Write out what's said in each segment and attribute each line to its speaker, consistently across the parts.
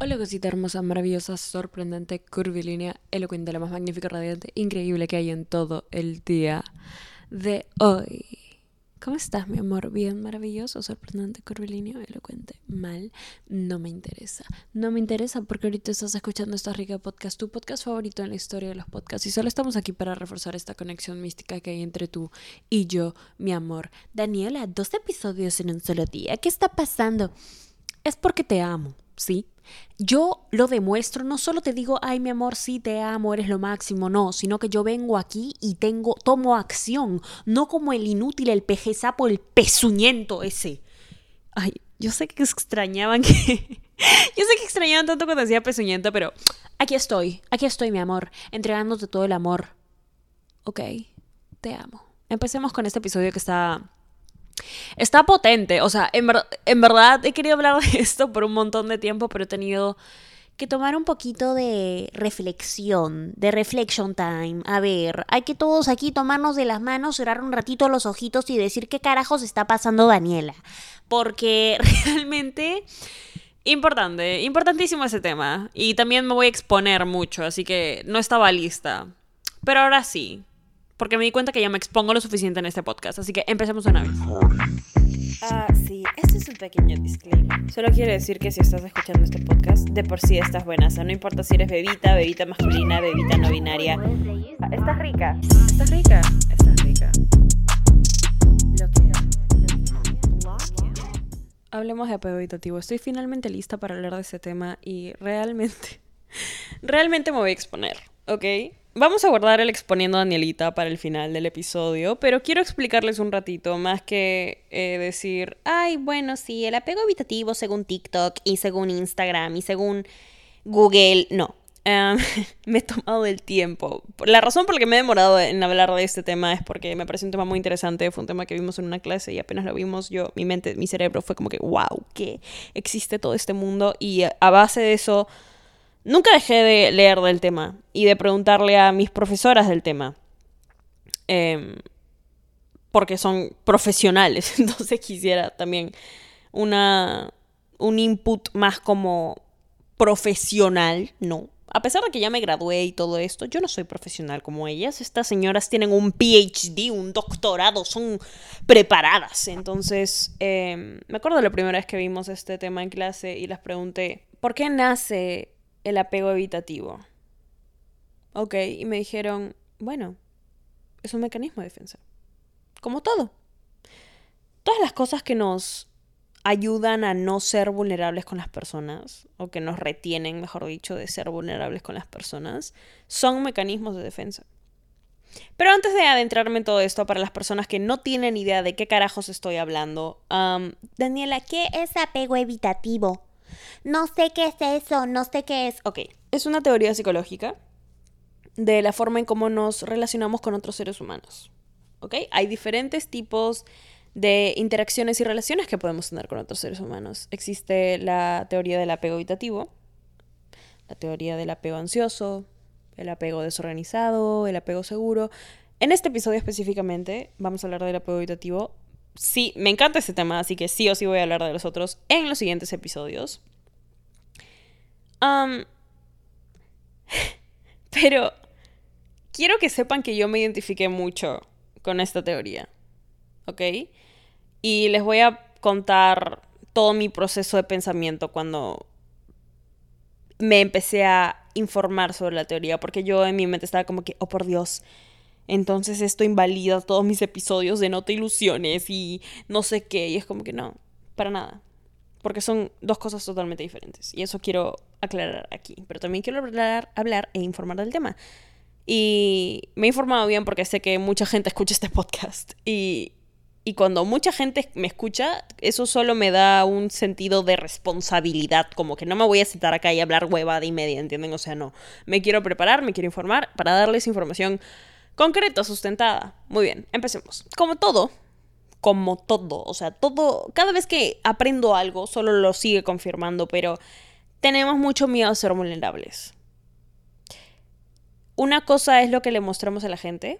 Speaker 1: Hola cosita hermosa, maravillosa, sorprendente, curvilínea, elocuente, la más magnífica, radiante, increíble que hay en todo el día de hoy. ¿Cómo estás, mi amor? Bien, maravilloso, sorprendente, curvilíneo, elocuente, mal. No me interesa. No me interesa porque ahorita estás escuchando esta rica podcast, tu podcast favorito en la historia de los podcasts. Y solo estamos aquí para reforzar esta conexión mística que hay entre tú y yo, mi amor. Daniela, dos episodios en un solo día. ¿Qué está pasando? Es porque te amo, ¿sí? Yo lo demuestro, no solo te digo, ay mi amor, sí te amo, eres lo máximo, no, sino que yo vengo aquí y tengo, tomo acción, no como el inútil, el peje sapo, el pezuñento ese. Ay, yo sé que extrañaban que... yo sé que extrañaban tanto cuando decía pezuñento, pero aquí estoy, aquí estoy mi amor, entregándote todo el amor. Ok, te amo. Empecemos con este episodio que está Está potente, o sea, en, verdad he querido hablar de esto por un montón de tiempo, pero he tenido que tomar un poquito de reflexión, de reflection time. A ver, hay que todos aquí tomarnos de las manos, cerrar un ratito los ojitos y decir qué carajos está pasando Daniela. Porque realmente importante, importantísimo ese tema. Y también me voy a exponer mucho, así que no estaba lista. Pero ahora sí, porque me di cuenta que ya me expongo lo suficiente en este podcast, así que empecemos una vez.
Speaker 2: Ah, sí, este es un pequeño disclaimer. Solo quiero decir que si estás escuchando este podcast, de por sí estás buena. O sea, no importa si eres bebita, bebita masculina, bebita no binaria. Ah, estás rica. Estás rica. Estás rica. Lo que
Speaker 1: Hablemos de apego evitativo. Estoy finalmente lista para hablar de este tema y realmente, realmente me voy a exponer, ¿ok? Vamos a guardar el exponiendo a Danielita para el final del episodio, pero quiero explicarles un ratito, más que eh, decir, ay, bueno, sí, el apego habitativo según TikTok y según Instagram y según Google, no. Em, me he tomado el tiempo. La razón por la que me he demorado en hablar de este tema es porque me parece un tema muy interesante. Fue un tema que vimos en una clase y apenas lo vimos, yo, mi mente, mi cerebro fue como que, wow, que existe todo este mundo. Y a base de eso Nunca dejé de leer del tema y de preguntarle a mis profesoras del tema. Em, porque son profesionales, entonces quisiera también una, un input más como profesional, ¿no? A pesar de que ya me gradué y todo esto, yo no soy profesional como ellas. Estas señoras tienen un PhD, un doctorado, son preparadas. Entonces, em, me acuerdo la primera vez que vimos este tema en clase y les pregunté, ¿por qué nace el apego evitativo. Ok, y me dijeron, bueno, es un mecanismo de defensa. Como todo. Todas las cosas que nos ayudan a no ser vulnerables con las personas, o que nos retienen, mejor dicho, de ser vulnerables con las personas, son mecanismos de defensa. Pero antes de adentrarme en todo esto, para las personas que no tienen idea de qué carajos estoy hablando, Daniela, ¿qué es apego evitativo? No sé qué es eso, no sé qué es. Ok, es una teoría psicológica de la forma en cómo nos relacionamos con otros seres humanos. ¿Ok? Hay diferentes tipos de interacciones y relaciones que podemos tener con otros seres humanos. Existe la teoría del apego evitativo, la teoría del apego ansioso, el apego desorganizado, el apego seguro. En este episodio específicamente vamos a hablar del apego evitativo sí, me encanta este tema, así que sí o sí voy a hablar de los otros en los siguientes episodios. pero quiero que sepan que yo me identifiqué mucho con esta teoría. ¿Ok? Y les voy a contar todo mi proceso de pensamiento cuando me empecé a informar sobre la teoría, porque yo en mi mente estaba como que, oh por Dios, entonces esto invalida todos mis episodios de No te ilusiones y no sé qué. Y es como que no, para nada. Porque son dos cosas totalmente diferentes. Y eso quiero aclarar aquí. Pero también quiero hablar, hablar e informar del tema. Y me he informado bien porque sé que mucha gente escucha este podcast. Y, y cuando mucha gente me escucha, eso solo me da un sentido de responsabilidad. Como que no me voy a sentar acá y hablar huevada y media, ¿entienden? O sea, no. Me quiero preparar, me quiero informar para darles información Concreto, sustentada. Muy bien, empecemos. Como todo, como todo, o sea, todo, cada vez que aprendo algo, solo lo sigue confirmando, pero tenemos mucho miedo a ser vulnerables. Una cosa es lo que le mostramos a la gente,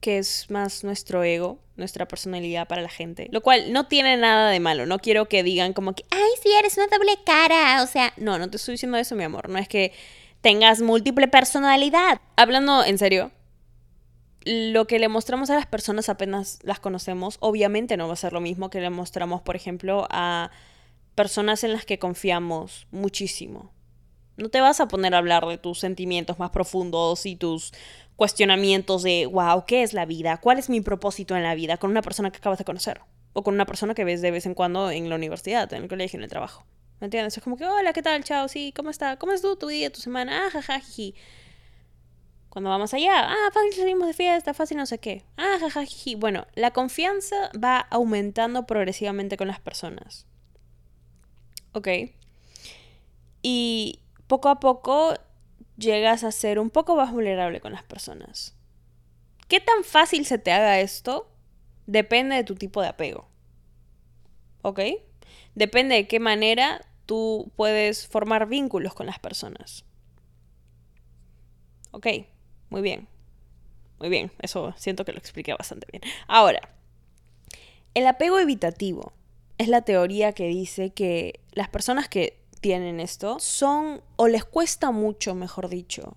Speaker 1: que es más nuestro ego, nuestra personalidad para la gente. Lo cual no tiene nada de malo. No quiero que digan como que, ay, sí, eres una doble cara. O sea, no, no te estoy diciendo eso, mi amor. No es que tengas múltiple personalidad. Hablando en serio, lo que le mostramos a las personas apenas las conocemos, obviamente no va a ser lo mismo que le mostramos, por ejemplo, a personas en las que confiamos muchísimo. No te vas a poner a hablar de tus sentimientos más profundos y tus cuestionamientos de, wow, ¿qué es la vida? ¿Cuál es mi propósito en la vida? Con una persona que acabas de conocer. O con una persona que ves de vez en cuando en la universidad, en el colegio, en el trabajo. ¿Me entiendes? Es como que, hola, ¿qué tal? Chao, sí, ¿cómo está? ¿Cómo es tú, tu día, tu semana? Ah, jaja, Cuando vamos allá, ah, fácil salimos de fiesta, fácil no sé qué. Ah, jaja, Bueno, la confianza va aumentando progresivamente con las personas. ¿Ok? Y poco a poco llegas a ser un poco más vulnerable con las personas. ¿Qué tan fácil se te haga esto? Depende de tu tipo de apego. ¿Ok? Depende de qué manera tú puedes formar vínculos con las personas. Ok, muy bien. Muy bien, eso siento que lo expliqué bastante bien. Ahora, el apego evitativo es la teoría que dice que las personas que tienen esto son, o les cuesta mucho, mejor dicho,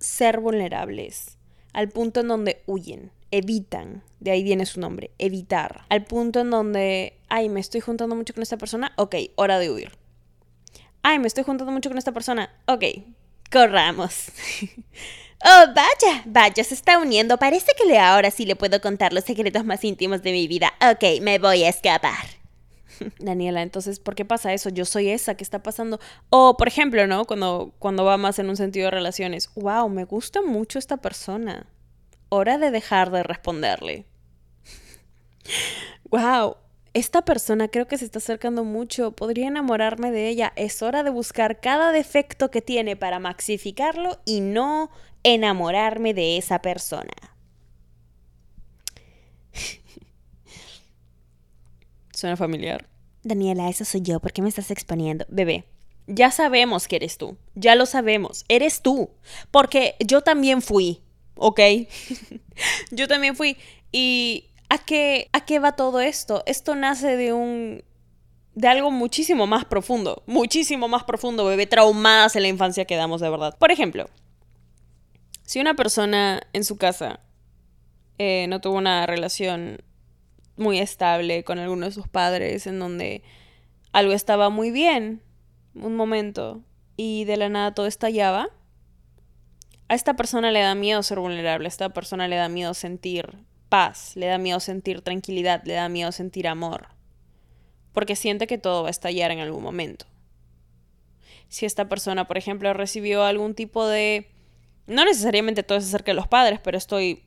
Speaker 1: ser vulnerables, al punto en donde huyen, evitan, de ahí viene su nombre, evitar, al punto en donde, ay, me estoy juntando mucho con esta persona, ok, hora de huir ay, me estoy juntando mucho con esta persona. Ok, corramos. oh, vaya, vaya, se está uniendo. Parece que le ahora sí le puedo contar los secretos más íntimos de mi vida. Ok, me voy a escapar. Daniela, entonces, ¿por qué pasa eso? Yo soy esa que está pasando. O, por ejemplo, ¿no? Cuando, cuando va más en un sentido de relaciones. Wow, me gusta mucho esta persona. Hora de dejar de responderle. wow, esta persona creo que se está acercando mucho, podría enamorarme de ella, es hora de buscar cada defecto que tiene para maxificarlo y no enamorarme de esa persona. ¿Suena familiar? Daniela, eso soy yo, ¿por qué me estás exponiendo? Bebé, ya sabemos que eres tú, ya lo sabemos, eres tú, porque yo también fui, ¿ok? yo también fui y ¿A qué, ¿A qué va todo esto? Esto nace de un de algo muchísimo más profundo, muchísimo más profundo, bebé, traumadas en la infancia que damos de verdad. Por ejemplo, si una persona en su casa eh, no tuvo una relación muy estable con alguno de sus padres, en donde algo estaba muy bien, un momento, y de la nada todo estallaba, a esta persona le da miedo ser vulnerable, a esta persona le da miedo sentir paz, le da miedo sentir tranquilidad, le da miedo sentir amor, porque siente que todo va a estallar en algún momento. Si esta persona, por ejemplo, recibió algún tipo de... No necesariamente todo es acerca de los padres, pero estoy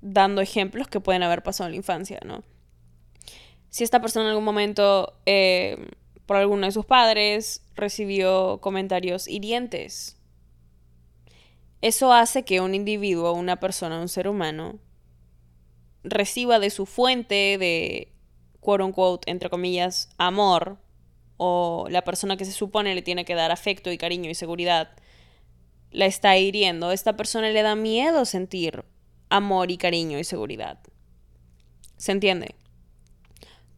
Speaker 1: dando ejemplos que pueden haber pasado en la infancia, ¿no? Si esta persona en algún momento, eh, por alguno de sus padres, recibió comentarios hirientes, eso hace que un individuo, una persona, un ser humano, reciba de su fuente de, quote unquote, entre comillas, amor, o la persona que se supone le tiene que dar afecto y cariño y seguridad, la está hiriendo. Esta persona le da miedo sentir amor y cariño y seguridad. ¿Se entiende?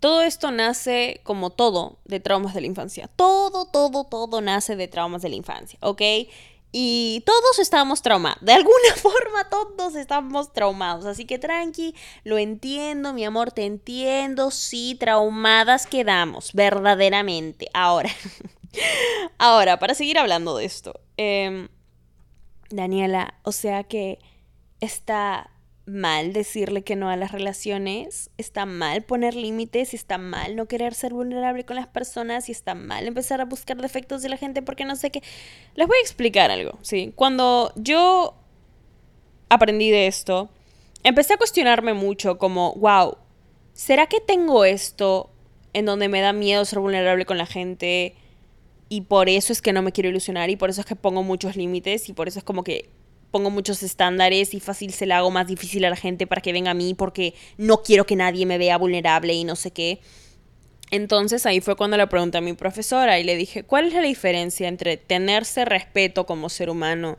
Speaker 1: Todo esto nace, como todo, de traumas de la infancia. Todo, todo, todo nace de traumas de la infancia, ¿ok? Y todos estábamos traumados. De alguna forma todos estamos traumados. Así que tranqui, lo entiendo, mi amor, te entiendo. Sí, traumadas quedamos, verdaderamente. Ahora, ahora, para seguir hablando de esto. Em, Daniela, o sea que está mal decirle que no a las relaciones, está mal poner límites, está mal no querer ser vulnerable con las personas y está mal empezar a buscar defectos de la gente porque no sé qué. Les voy a explicar algo, ¿sí? Cuando yo aprendí de esto, empecé a cuestionarme mucho como, wow, ¿será que tengo esto en donde me da miedo ser vulnerable con la gente? Y por eso es que no me quiero ilusionar y por eso es que pongo muchos límites y por eso es como que pongo muchos estándares y fácil se la hago más difícil a la gente para que venga a mí porque no quiero que nadie me vea vulnerable y no sé qué. Entonces ahí fue cuando le pregunté a mi profesora y le dije, ¿cuál es la diferencia entre tenerse respeto como ser humano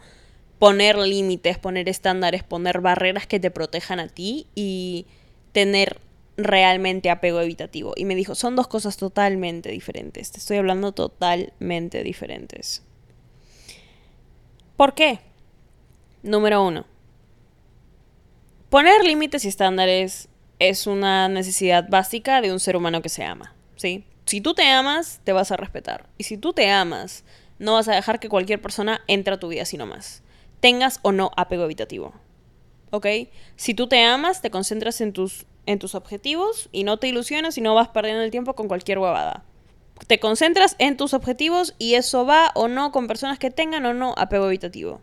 Speaker 1: poner límites, poner estándares, poner barreras que te protejan a ti y tener realmente apego evitativo. Y me dijo, son dos cosas totalmente diferentes. Te estoy hablando totalmente diferentes. ¿Por qué? Número uno. Poner límites y estándares es una necesidad básica de un ser humano que se ama, ¿sí? Si tú te amas, te vas a respetar. Y si tú te amas, no vas a dejar que cualquier persona entre a tu vida sino más. Tengas o no apego evitativo. ¿Ok? Si tú te amas, te concentras en tus, en tus objetivos y no te ilusionas y no vas perdiendo el tiempo con cualquier huevada. Te concentras en tus objetivos y eso va o no con personas que tengan o no apego evitativo.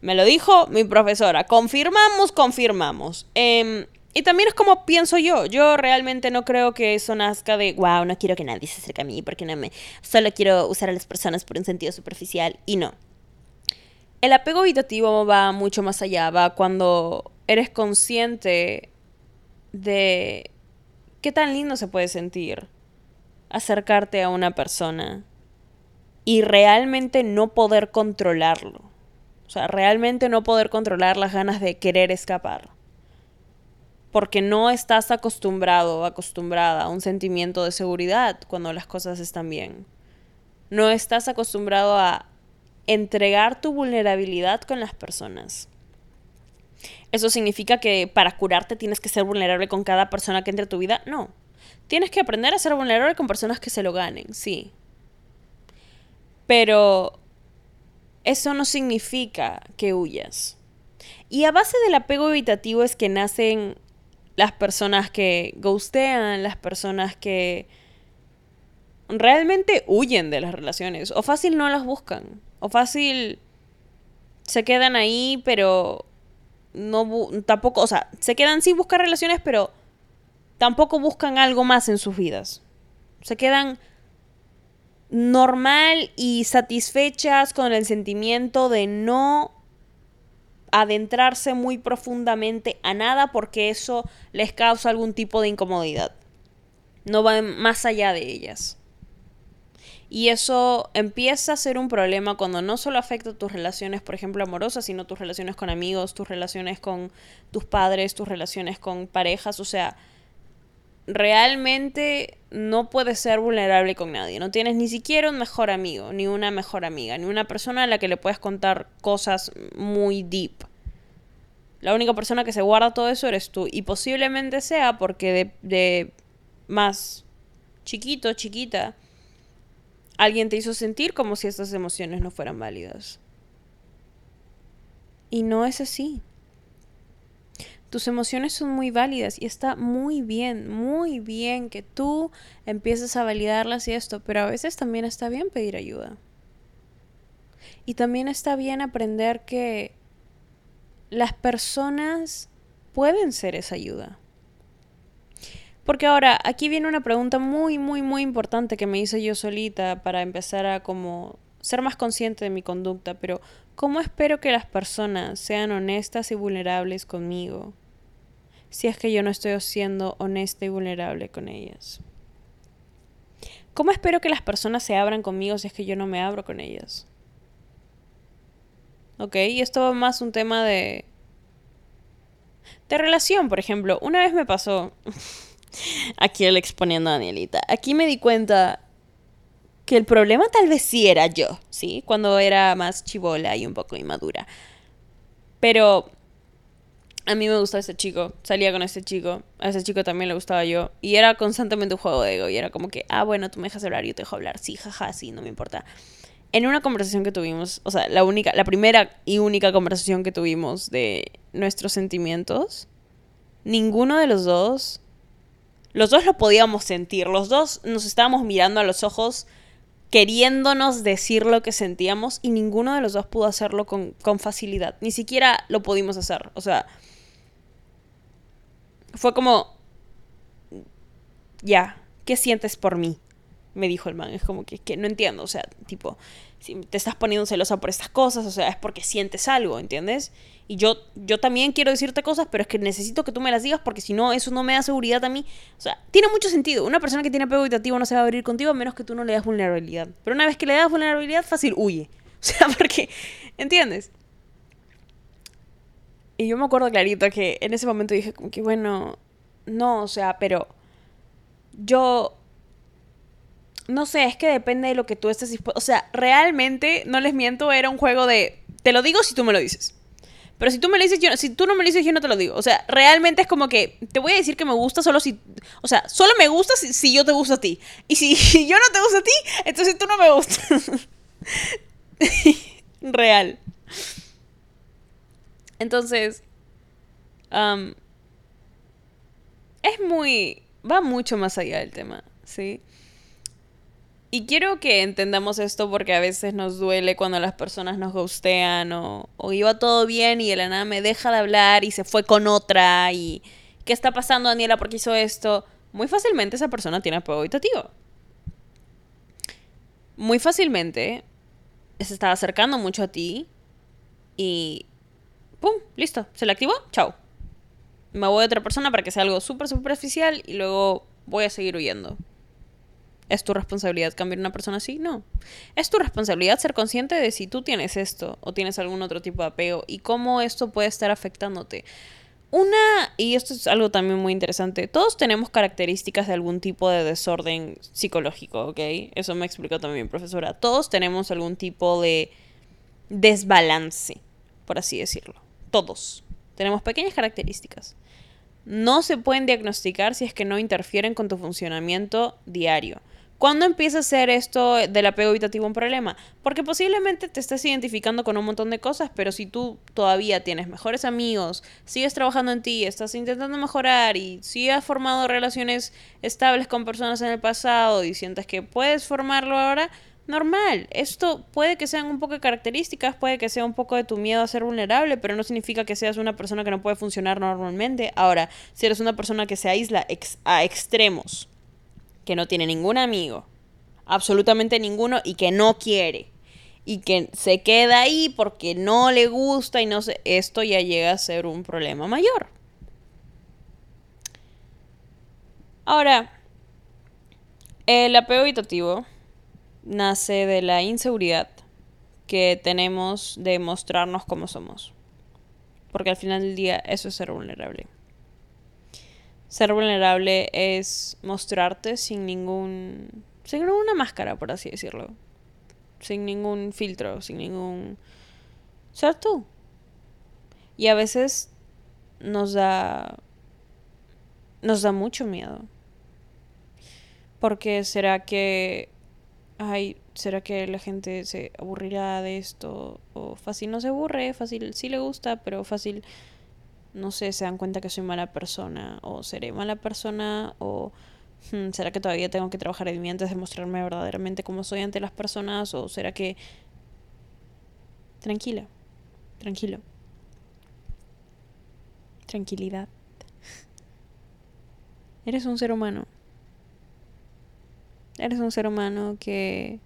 Speaker 1: Me lo dijo mi profesora. Confirmamos, confirmamos. Eh, y también es como pienso yo. Yo realmente no creo que eso nazca de, wow, no quiero que nadie se acerque a mí porque no me... Solo quiero usar a las personas por un sentido superficial. Y no. El apego evitativo va mucho más allá. Va cuando eres consciente de qué tan lindo se puede sentir acercarte a una persona y realmente no poder controlarlo. O sea, realmente no poder controlar las ganas de querer escapar porque no estás acostumbrado acostumbrada a un sentimiento de seguridad cuando las cosas están bien. No estás acostumbrado a entregar tu vulnerabilidad con las personas. ¿Eso significa que para curarte tienes que ser vulnerable con cada persona que entre a tu vida? No. Tienes que aprender a ser vulnerable con personas que se lo ganen, sí. Pero eso no significa que huyas. Y a base del apego evitativo es que nacen las personas que ghostean, las personas que realmente huyen de las relaciones, o fácil no las buscan, o fácil se quedan ahí, pero no tampoco, o sea, se quedan sin buscar relaciones, pero tampoco buscan algo más en sus vidas. Se quedan normal y satisfechas con el sentimiento de no adentrarse muy profundamente a nada porque eso les causa algún tipo de incomodidad. No van más allá de ellas. Y eso empieza a ser un problema cuando no solo afecta tus relaciones, por ejemplo, amorosas, sino tus relaciones con amigos, tus relaciones con tus padres, tus relaciones con parejas. O sea, realmente no puedes ser vulnerable con nadie. No tienes ni siquiera un mejor amigo, ni una mejor amiga, ni una persona a la que le puedes contar cosas muy deep. La única persona que se guarda todo eso eres tú. Y posiblemente sea porque de, de más chiquito, chiquita, alguien te hizo sentir como si estas emociones no fueran válidas. Y no es así. Tus emociones son muy válidas y está muy bien, muy bien que tú empieces a validarlas y esto, pero a veces también está bien pedir ayuda. Y también está bien aprender que las personas pueden ser esa ayuda. Porque ahora, aquí viene una pregunta muy, muy, muy importante que me hice yo solita para empezar a como ser más consciente de mi conducta, pero ¿cómo espero que las personas sean honestas y vulnerables conmigo si es que yo no estoy siendo honesta y vulnerable con ellas? ¿Cómo espero que las personas se abran conmigo si es que yo no me abro con ellas? ¿Ok? Y esto va más un tema de... De relación, por ejemplo. Una vez me pasó... Aquí el exponiendo a Danielita. Aquí me di cuenta que el problema tal vez sí era yo, ¿sí? Cuando era más chivola y un poco inmadura. Pero a mí me gustaba ese chico, salía con ese chico, a ese chico también le gustaba yo. Y era constantemente un juego de ego. Y era como que, ah, bueno, tú me dejas hablar, yo te dejo hablar. Sí, jaja, sí, no me importa. En una conversación que tuvimos, o sea, la única, la primera y única conversación que tuvimos de nuestros sentimientos, ninguno de los dos, los dos lo podíamos sentir, los dos nos estábamos mirando a los ojos queriéndonos decir lo que sentíamos y ninguno de los dos pudo hacerlo con, con facilidad, ni siquiera lo pudimos hacer, o sea, fue como, ya, ¿qué sientes por mí? Me dijo el man, es como que, que no entiendo, o sea, tipo, si te estás poniendo celosa por estas cosas, o sea, es porque sientes algo, ¿entiendes? Y yo, yo también quiero decirte cosas, pero es que necesito que tú me las digas porque si no, eso no me da seguridad a mí. O sea, tiene mucho sentido. Una persona que tiene apego evitativo no se va a abrir contigo a menos que tú no le das vulnerabilidad. Pero una vez que le das vulnerabilidad, fácil, huye. O sea, porque, ¿entiendes? Y yo me acuerdo clarito que en ese momento dije como que, bueno, no, o sea, pero yo... No sé, es que depende de lo que tú estés dispuesto. O sea, realmente, no les miento, era un juego de... Te lo digo si tú me lo dices. Pero si tú me lo dices, yo, si tú no me lo dices, yo no te lo digo. O sea, realmente es como que te voy a decir que me gusta solo si. O sea, solo me gusta si, si yo te gusto a ti. Y si yo no te gusto a ti, entonces tú no me gustas. Real. Entonces. es muy. Va mucho más allá del tema, ¿sí? Y quiero que entendamos esto porque a veces nos duele cuando las personas nos gustean o, o, iba todo bien y de la nada me deja de hablar y se fue con otra y ¿qué está pasando Daniela? porque hizo esto? Muy fácilmente esa persona tiene apego habitativo. Muy fácilmente se estaba acercando mucho a ti y ¡pum! Listo, se le activó, chao. Me voy a otra persona para que sea algo súper superficial y luego voy a seguir huyendo. ¿Es tu responsabilidad cambiar una persona así? No. Es tu responsabilidad ser consciente de si tú tienes esto o tienes algún otro tipo de apego y cómo esto puede estar afectándote. Una, y esto es algo también muy interesante, todos tenemos características de algún tipo de desorden psicológico, ¿ok? Eso me explicó también profesora. Todos tenemos algún tipo de desbalance, por así decirlo. Todos. Tenemos pequeñas características. No se pueden diagnosticar si es que no interfieren con tu funcionamiento diario. ¿Cuándo empieza a ser esto del apego evitativo un problema? Porque posiblemente te estés identificando con un montón de cosas, pero si tú todavía tienes mejores amigos, sigues trabajando en ti, estás intentando mejorar y si has formado relaciones estables con personas en el pasado y sientes que puedes formarlo ahora, normal. Esto puede que sean un poco de características, puede que sea un poco de tu miedo a ser vulnerable, pero no significa que seas una persona que no puede funcionar normalmente. Ahora, si eres una persona que se aísla a extremos, que no tiene ningún amigo, absolutamente ninguno, y que no quiere, y que se queda ahí porque no le gusta y no sé, esto ya llega a ser un problema mayor. Ahora, el apego evitativo nace de la inseguridad que tenemos de mostrarnos como somos. Porque al final del día eso es ser vulnerable. Ser vulnerable es mostrarte sin ningún. sin ninguna máscara, por así decirlo. Sin ningún filtro, sin ningún. ser tú. Y a veces nos da. nos da mucho miedo. Porque será que. Ay, ¿será que la gente se aburrirá de esto? O fácil no se aburre, fácil sí le gusta, pero fácil no sé, se dan cuenta que soy mala persona o seré mala persona o hmm, será que todavía tengo que trabajar en mí antes de mostrarme verdaderamente como soy ante las personas o será que tranquila, tranquilo. Tranquilidad. Eres un ser humano. Eres un ser humano que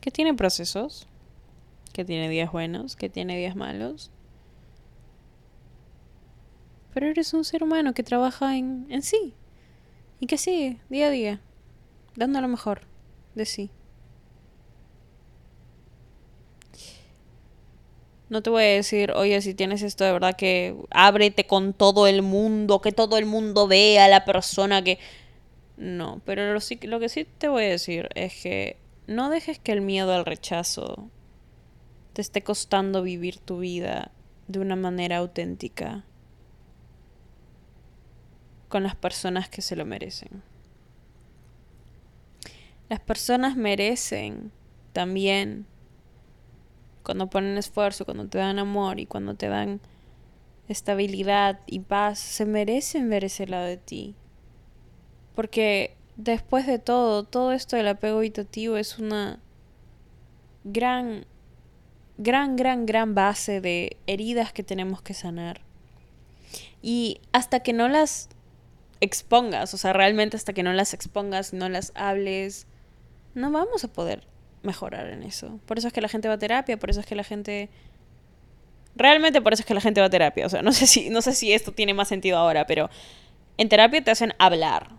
Speaker 1: que tiene procesos, que tiene días buenos, que tiene días malos pero eres un ser humano que trabaja en, en sí y que sigue día a día, dando lo mejor de sí. No te voy a decir, oye, si tienes esto de verdad que ábrete con todo el mundo, que todo el mundo vea a la persona que... No, pero lo, que sí te voy a decir es que no dejes que el miedo al rechazo te esté costando vivir tu vida de una manera auténtica con las personas que se lo merecen. Las personas merecen también cuando ponen esfuerzo, cuando te dan amor y cuando te dan estabilidad y paz, se merecen ver ese lado de ti. Porque después de todo, todo esto del apego evitativo es una gran, gran, gran, gran base de heridas que tenemos que sanar. Y hasta que no las expongas, o sea, realmente hasta que no las expongas, no las hables, no vamos a poder mejorar en eso. Por eso es que la gente va a terapia, por eso es que la gente realmente por eso es que la gente va a terapia, o sea, no sé si no sé si esto tiene más sentido ahora, pero en terapia te hacen hablar,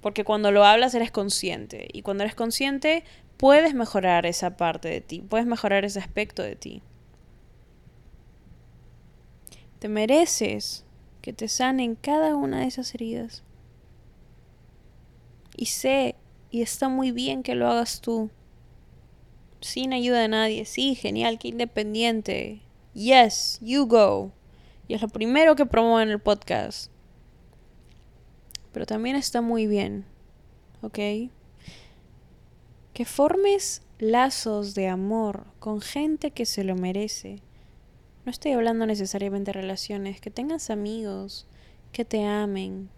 Speaker 1: porque cuando lo hablas eres consciente y cuando eres consciente puedes mejorar esa parte de ti, puedes mejorar ese aspecto de ti. Te mereces que te sanen cada una de esas heridas. Y sé, y está muy bien que lo hagas tú. Sin ayuda de nadie. Sí, genial, que independiente. Yes, you go. Y es lo primero que promuevo en el podcast. Pero también está muy bien, ¿ok? Que formes lazos de amor con gente que se lo merece. No estoy hablando necesariamente de relaciones, que tengas amigos, que te amen,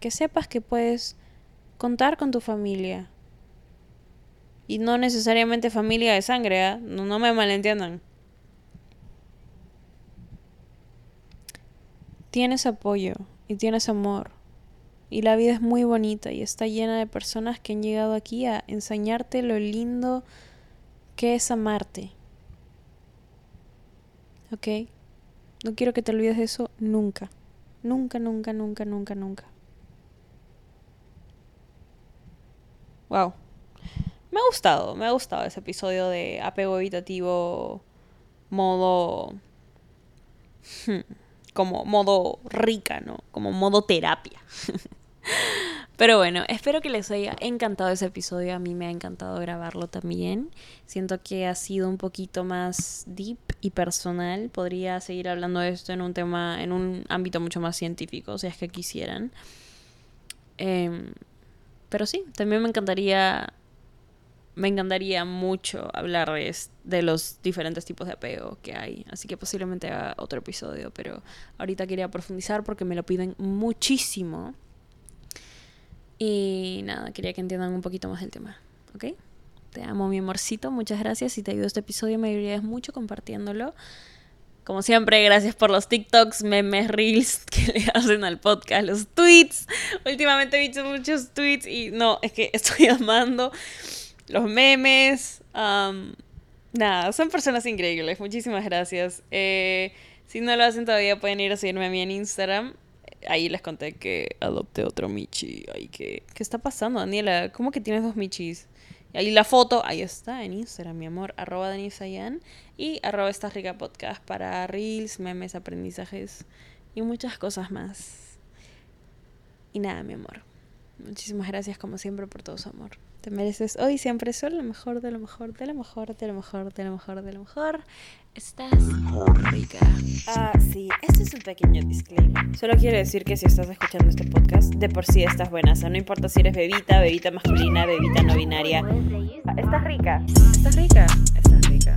Speaker 1: que sepas que puedes contar con tu familia. Y no necesariamente familia de sangre, ¿eh? no, no me malentiendan. Tienes apoyo y tienes amor. Y la vida es muy bonita y está llena de personas que han llegado aquí a enseñarte lo lindo que es amarte. ¿Ok? No quiero que te olvides de eso nunca. Nunca, nunca, nunca, nunca, nunca. Wow. Me ha gustado, me ha gustado ese episodio de apego evitativo modo... Hmm, como modo rica, ¿no? Como modo terapia. Pero bueno, espero que les haya encantado ese episodio. A mí me ha encantado grabarlo también. Siento que ha sido un poquito más deep y personal. Podría seguir hablando de esto en un tema, en un ámbito mucho más científico, si es que quisieran. Em, pero sí, también me encantaría. Me encantaría mucho hablar de, de los diferentes tipos de apego que hay. Así que posiblemente haga otro episodio. Pero ahorita quería profundizar porque me lo piden muchísimo. Y nada, quería que entiendan un poquito más el tema, ¿ok? Te amo, mi amorcito. Muchas gracias. Si te ayudó este episodio, me ayudarías mucho compartiéndolo. Como siempre, gracias por los TikToks, memes, reels que le hacen al podcast, los tweets. Últimamente he visto muchos tweets y no, es que estoy amando los memes. nada, son personas increíbles. Muchísimas gracias. Eh, si no lo hacen todavía, pueden ir a seguirme a mí en Instagram ahí les conté que adopté otro Michi. Ay, ¿qué, ¿qué está pasando, Daniela? ¿Cómo que tienes dos Michis? Ahí la foto, ahí está, en Instagram, mi amor, arroba Danisayan y arroba esta rica podcast para reels, memes, aprendizajes y muchas cosas más. Y nada, mi amor. Muchísimas gracias como siempre por todo su amor. Te mereces hoy siempre solo lo mejor, de lo mejor, de lo mejor, de lo mejor, de lo mejor, de lo mejor. Estás rica.
Speaker 2: Ah, sí, este es un pequeño disclaimer. Solo quiero decir que si estás escuchando este podcast, de por sí estás buena. O sea, no importa si eres bebita, bebita masculina, bebita no binaria. Ah, estás rica.
Speaker 1: Estás rica. Estás rica.